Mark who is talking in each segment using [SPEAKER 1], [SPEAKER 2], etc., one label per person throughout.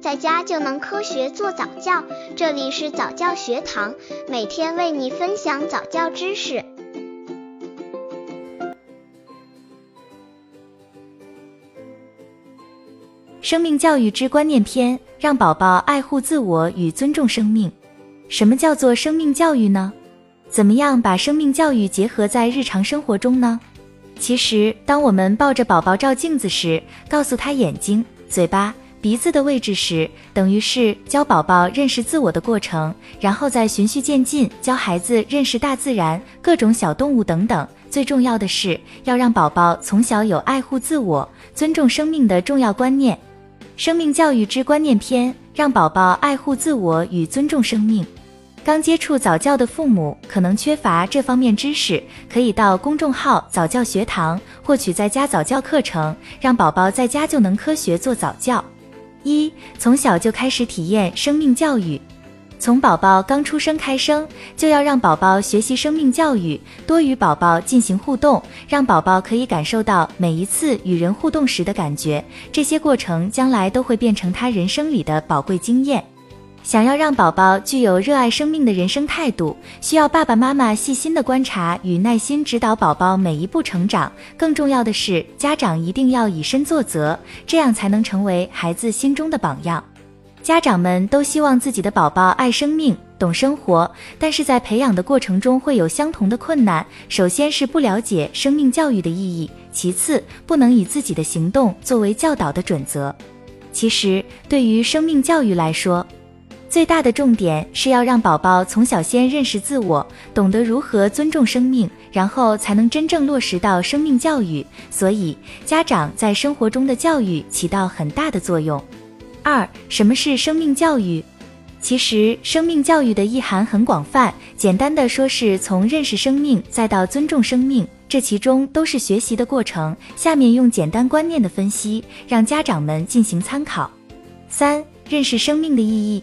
[SPEAKER 1] 在家就能科学做早教。这里是早教学堂，每天为你分享早教知识。
[SPEAKER 2] 生命教育之观念篇，让宝宝爱护自我与尊重生命。什么叫做生命教育呢？怎么样把生命教育结合在日常生活中呢？其实，当我们抱着宝宝照镜子时，告诉他眼睛、嘴巴、鼻子的位置时，等于是教宝宝认识自我的过程，然后再循序渐进教孩子认识大自然、各种小动物等等。最重要的是，要让宝宝从小有爱护自我、尊重生命的重要观念。生命教育之观念篇，让宝宝爱护自我与尊重生命。刚接触早教的父母可能缺乏这方面知识，可以到公众号早教学堂获取在家早教课程，让宝宝在家就能科学做早教。一，从小就开始体验生命教育，从宝宝刚出生开生，就要让宝宝学习生命教育，多与宝宝进行互动，让宝宝可以感受到每一次与人互动时的感觉，这些过程将来都会变成他人生里的宝贵经验。想要让宝宝具有热爱生命的人生态度，需要爸爸妈妈细心的观察与耐心指导宝宝每一步成长。更重要的是，家长一定要以身作则，这样才能成为孩子心中的榜样。家长们都希望自己的宝宝爱生命、懂生活，但是在培养的过程中会有相同的困难。首先是不了解生命教育的意义，其次不能以自己的行动作为教导的准则。其实，对于生命教育来说，最大的重点是要让宝宝从小先认识自我，懂得如何尊重生命，然后才能真正落实到生命教育。所以，家长在生活中的教育起到很大的作用。二，什么是生命教育？其实，生命教育的意涵很广泛，简单的说是从认识生命再到尊重生命，这其中都是学习的过程。下面用简单观念的分析，让家长们进行参考。三，认识生命的意义。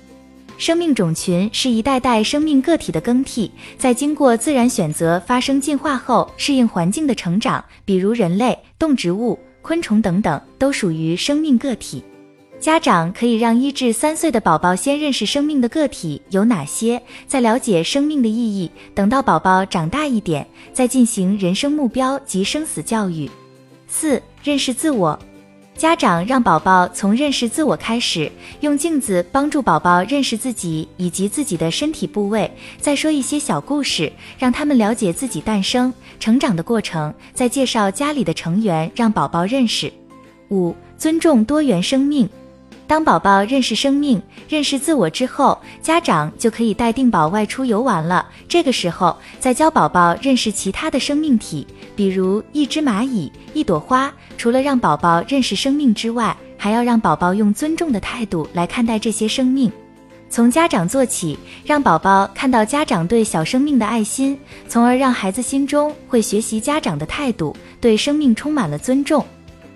[SPEAKER 2] 生命种群是一代代生命个体的更替，在经过自然选择发生进化后，适应环境的成长。比如人类、动植物、昆虫等等，都属于生命个体。家长可以让一至三岁的宝宝先认识生命的个体有哪些，再了解生命的意义。等到宝宝长大一点，再进行人生目标及生死教育。四、认识自我。家长让宝宝从认识自我开始，用镜子帮助宝宝认识自己以及自己的身体部位，再说一些小故事，让他们了解自己诞生、成长的过程，再介绍家里的成员，让宝宝认识。五、尊重多元生命。当宝宝认识生命、认识自我之后，家长就可以带定宝外出游玩了。这个时候，再教宝宝认识其他的生命体，比如一只蚂蚁、一朵花。除了让宝宝认识生命之外，还要让宝宝用尊重的态度来看待这些生命。从家长做起，让宝宝看到家长对小生命的爱心，从而让孩子心中会学习家长的态度，对生命充满了尊重。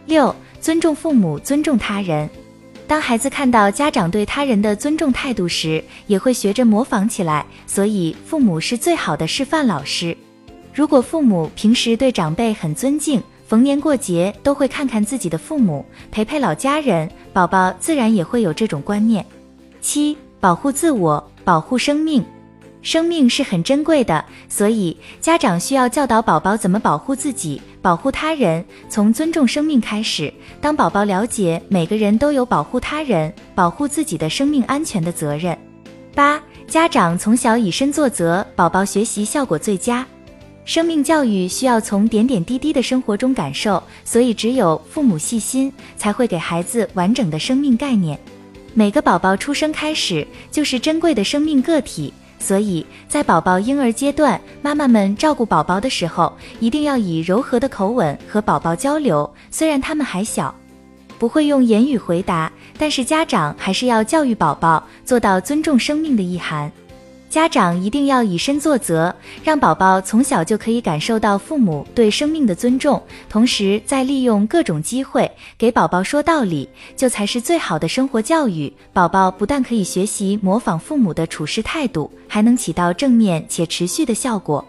[SPEAKER 2] 六、尊重父母，尊重他人。当孩子看到家长对他人的尊重态度时，也会学着模仿起来。所以，父母是最好的示范老师。如果父母平时对长辈很尊敬，逢年过节都会看看自己的父母，陪陪老家人，宝宝自然也会有这种观念。七、保护自我，保护生命。生命是很珍贵的，所以家长需要教导宝宝怎么保护自己，保护他人，从尊重生命开始。当宝宝了解每个人都有保护他人、保护自己的生命安全的责任。八、家长从小以身作则，宝宝学习效果最佳。生命教育需要从点点滴滴的生活中感受，所以只有父母细心，才会给孩子完整的生命概念。每个宝宝出生开始就是珍贵的生命个体。所以在宝宝婴儿阶段，妈妈们照顾宝宝的时候，一定要以柔和的口吻和宝宝交流。虽然他们还小，不会用言语回答，但是家长还是要教育宝宝，做到尊重生命的意涵。家长一定要以身作则，让宝宝从小就可以感受到父母对生命的尊重，同时再利用各种机会给宝宝说道理，就才是最好的生活教育。宝宝不但可以学习模仿父母的处事态度，还能起到正面且持续的效果。